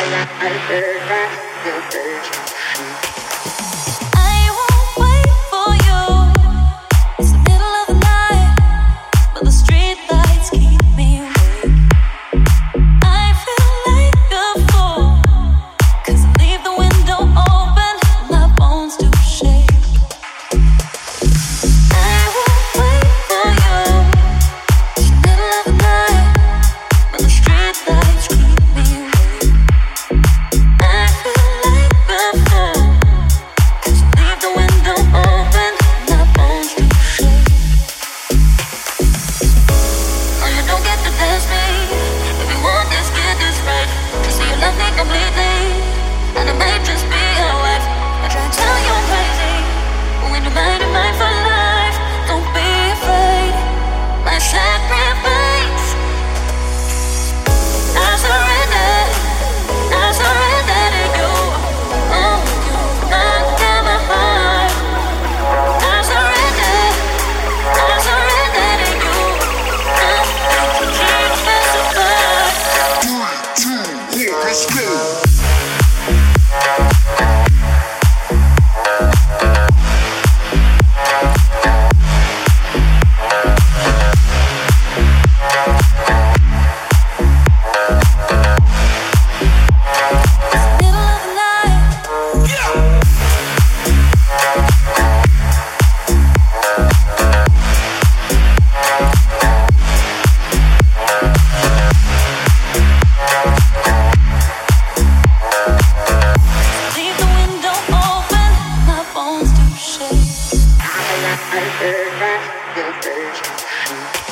I, I, I, I, I, I, I, your days to shoot.